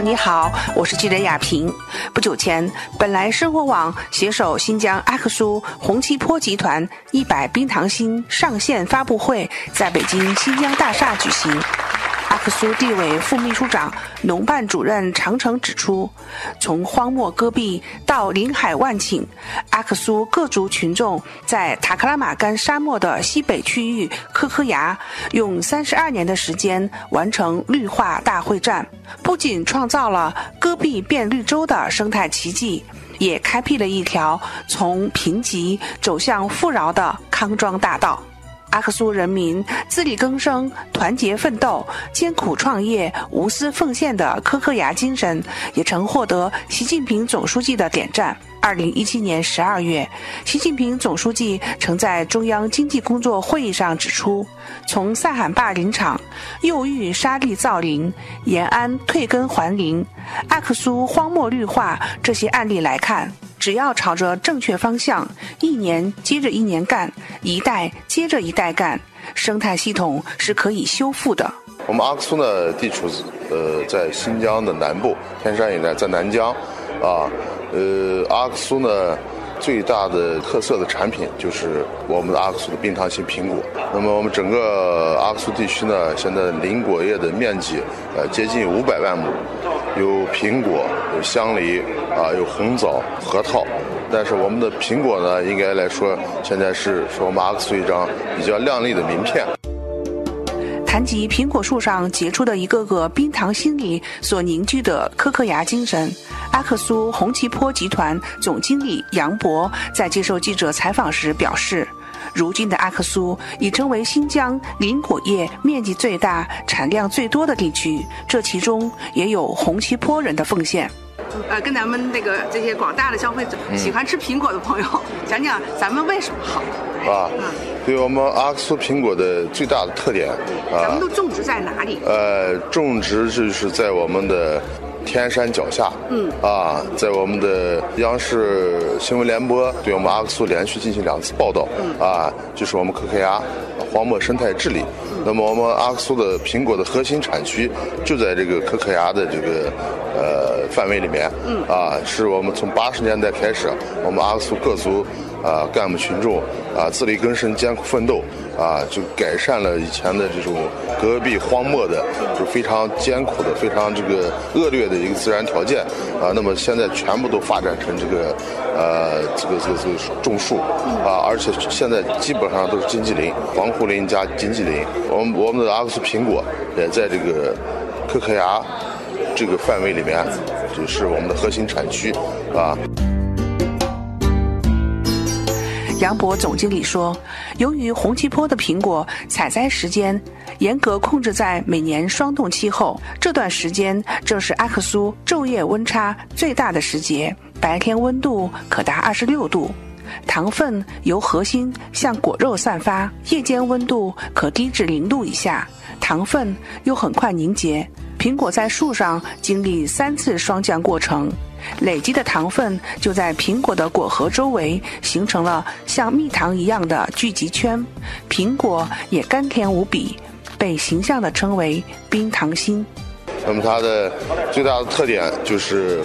你好，我是记者亚平。不久前，本来生活网携手新疆阿克苏红旗坡集团一百冰糖心上线发布会，在北京新疆大厦举行。阿克苏地委副秘书长、农办主任常成指出，从荒漠戈壁到林海万顷，阿克苏各族群众在塔克拉玛干沙漠的西北区域科科崖，用三十二年的时间完成绿化大会战，不仅创造了戈壁变绿洲的生态奇迹，也开辟了一条从贫瘠走向富饶的康庄大道。阿克苏人民自力更生、团结奋斗、艰苦创业、无私奉献的科科牙精神，也曾获得习近平总书记的点赞。二零一七年十二月，习近平总书记曾在中央经济工作会议上指出，从塞罕坝林场、右玉沙地造林、延安退耕还林、阿克苏荒漠绿化这些案例来看。只要朝着正确方向，一年接着一年干，一代接着一代干，生态系统是可以修复的。我们阿克苏呢，地处呃在新疆的南部，天山以南，在南疆，啊，呃，阿克苏呢。最大的特色的产品就是我们的阿克苏的冰糖心苹果。那么我们整个阿克苏地区呢，现在林果业的面积呃接近五百万亩，有苹果，有香梨，啊，有红枣、核桃。但是我们的苹果呢，应该来说现在是说我们阿克苏一张比较亮丽的名片。谈及苹果树上结出的一个个冰糖心里所凝聚的颗颗牙精神，阿克苏红旗坡集团总经理杨博在接受记者采访时表示：“如今的阿克苏已成为新疆林果业面积最大、产量最多的地区，这其中也有红旗坡人的奉献。”呃，跟咱们那个这些广大的消费者喜欢吃苹果的朋友讲讲，咱们为什么好？啊，对我们阿克苏苹果的最大的特点啊，咱们都种植在哪里？呃，种植就是在我们的天山脚下。嗯。啊，在我们的央视新闻联播对我们阿克苏连续进行两次报道。嗯。啊，就是我们可可牙荒漠生态治理。那么我们阿克苏的苹果的核心产区就在这个可可牙的这个呃范围里面。嗯。啊，是我们从八十年代开始，我们阿克苏各族。啊，干部群众啊，自力更生、艰苦奋斗啊，就改善了以前的这种戈壁荒漠的，就非常艰苦的、非常这个恶劣的一个自然条件啊。那么现在全部都发展成这个呃，这个这个这个种树啊，而且现在基本上都是经济林、防护林加经济林。我们我们的阿克苏苹果也在这个科科牙这个范围里面，就是我们的核心产区啊。杨博总经理说：“由于红旗坡的苹果采摘时间严格控制在每年霜冻期后，这段时间正是阿克苏昼夜温差最大的时节，白天温度可达二十六度，糖分由核心向果肉散发，夜间温度可低至零度以下，糖分又很快凝结。苹果在树上经历三次霜降过程。”累积的糖分就在苹果的果核周围形成了像蜜糖一样的聚集圈，苹果也甘甜无比，被形象地称为“冰糖心”。那么它的最大的特点就是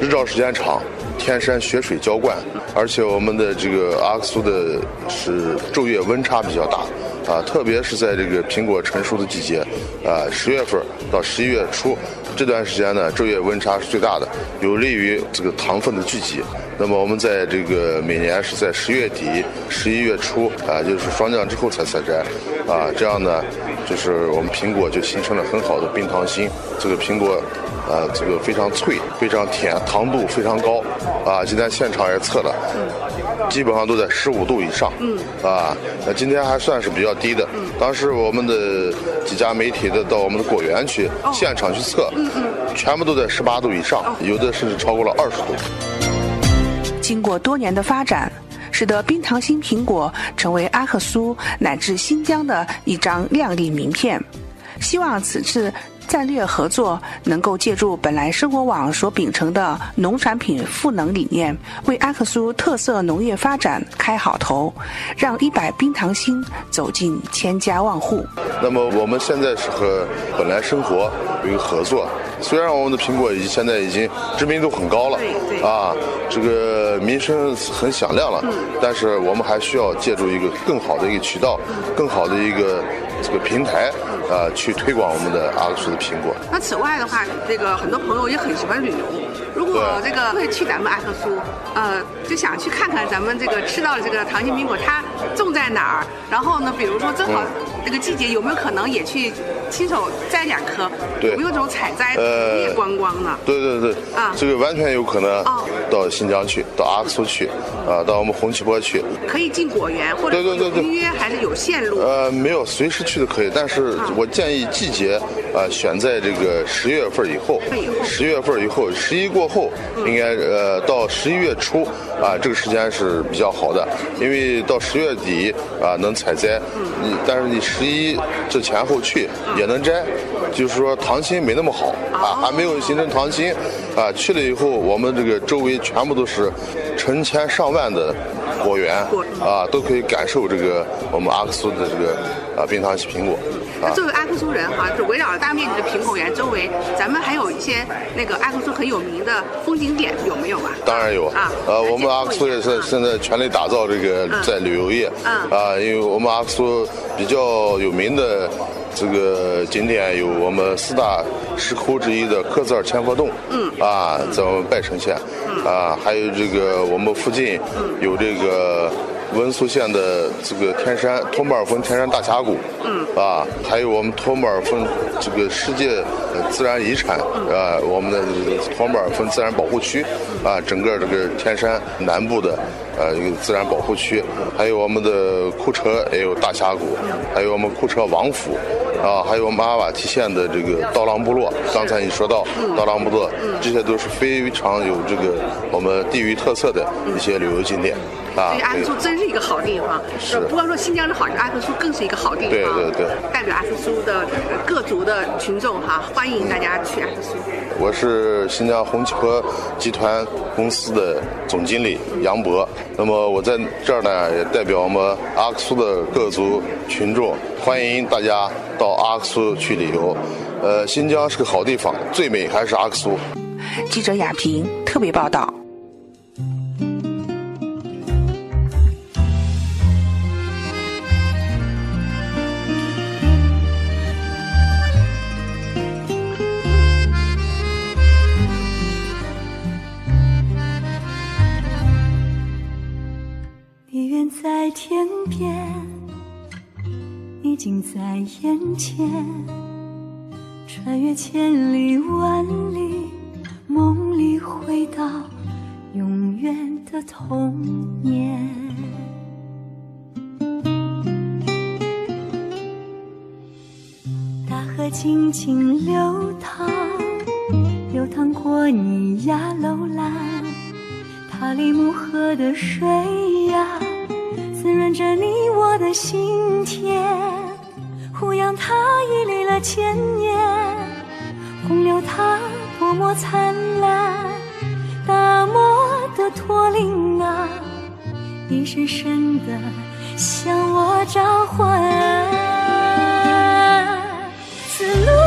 日照时间长，天山雪水浇灌，而且我们的这个阿克苏的是昼夜温差比较大。啊，特别是在这个苹果成熟的季节，啊，十月份到十一月初这段时间呢，昼夜温差是最大的，有利于这个糖分的聚集。那么我们在这个每年是在十月底、十一月初啊，就是霜降之后才采摘，啊，这样呢，就是我们苹果就形成了很好的冰糖心。这个苹果。啊，这个非常脆，非常甜，糖度非常高，啊，今天现场也测了，基本上都在十五度以上，嗯，啊，那今天还算是比较低的。当时我们的几家媒体的到我们的果园去现场去测，嗯嗯，全部都在十八度以上，有的甚至超过了二十度。经过多年的发展，使得冰糖心苹果成为阿克苏乃至新疆的一张亮丽名片。希望此次。战略合作能够借助本来生活网所秉承的农产品赋能理念，为阿克苏特色农业发展开好头，让一百冰糖心走进千家万户。那么我们现在是和本来生活有一个合作，虽然我们的苹果已现在已经知名度很高了，啊，这个名声很响亮了，但是我们还需要借助一个更好的一个渠道，更好的一个这个平台。呃，去推广我们的阿克苏的苹果。那此外的话，这个很多朋友也很喜欢旅游。如果这个会去咱们阿克苏，呃，就想去看看咱们这个吃到的这个糖心苹果，它种在哪儿？然后呢，比如说正好这个季节，有没有可能也去亲手摘两颗？对，有没有这种采摘夜观光呢？对对对，啊，这个完全有可能到新疆去，到阿克苏去，啊，到我们红旗坡去。可以进果园，或者预约还是有线路？呃，没有，随时去都可以，但是。我建议季节，啊，选在这个十月份以后，十月份以后，十一过后，应该呃到十一月初，啊，这个时间是比较好的，因为到十月底啊能采摘，你，但是你十一这前后去也能摘，就是说糖心没那么好啊，还没有形成糖心，啊，去了以后我们这个周围全部都是成千上万的果园，啊，都可以感受这个我们阿克苏的这个啊冰糖系苹果。那作为阿克苏人哈，就围绕着大面积的苹果园周围，咱们还有一些那个阿克苏很有名的风景点，有没有啊？当然有啊。呃，我们阿克苏也是现在全力打造这个在旅游业。嗯。啊，因为我们阿克苏比较有名的这个景点有我们四大石窟之一的克孜尔千佛洞。嗯。啊，在我们拜城县。嗯。啊，还有这个我们附近有这个。温宿县的这个天山托木尔峰天山大峡谷，嗯，啊，还有我们托木尔峰这个世界自然遗产，啊，我们的托木尔峰自然保护区，啊，整个这个天山南部的。呃，一个自然保护区，还有我们的库车也有大峡谷，还有我们库车王府，啊，还有我们阿瓦提县的这个刀郎部落。刚才你说到刀郎部落，这些都是非常有这个我们地域特色的一些旅游景点。啊，所以阿克苏真是一个好地方，是不光说新疆是好，阿克苏更是一个好地方。对对对，代表阿克苏的各族的群众哈，欢迎大家去阿克苏。我是新疆红旗坡集团公司的总经理杨博。那么我在这儿呢，也代表我们阿克苏的各族群众，欢迎大家到阿克苏去旅游。呃，新疆是个好地方，最美还是阿克苏。记者亚平特别报道。近在眼前，穿越千里万里，梦里回到永远的童年。大河静静流淌，流淌过你呀楼兰，塔里木河的水呀。滋润着你我的心田，胡杨它屹立了千年，洪流它多么灿烂，大漠的驼铃啊，一声声的向我召唤，此路。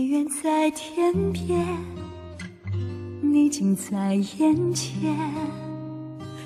你远在天边，你近在眼前，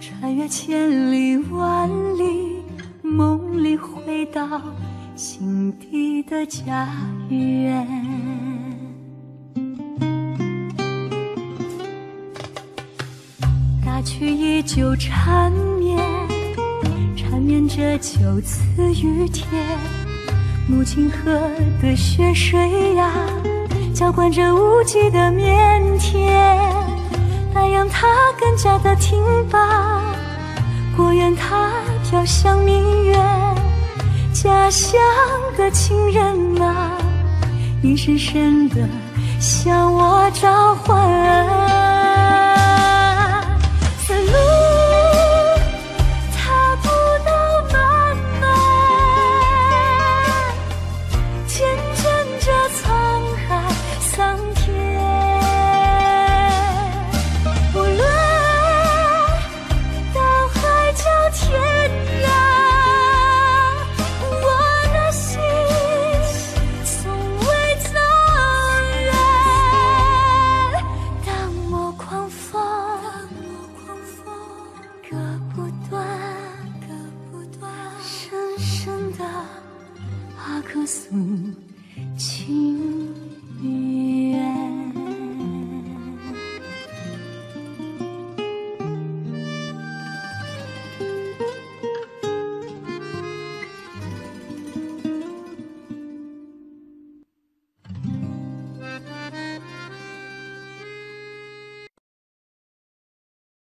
穿越千里万里，梦里回到心底的家园。大曲依旧缠绵，缠绵着九次雨天。母亲河的血水呀，浇灌着无际的腼腆。来让它更加的挺拔，果愿它飘向明月，家乡的亲人啊，你深深的向我召唤。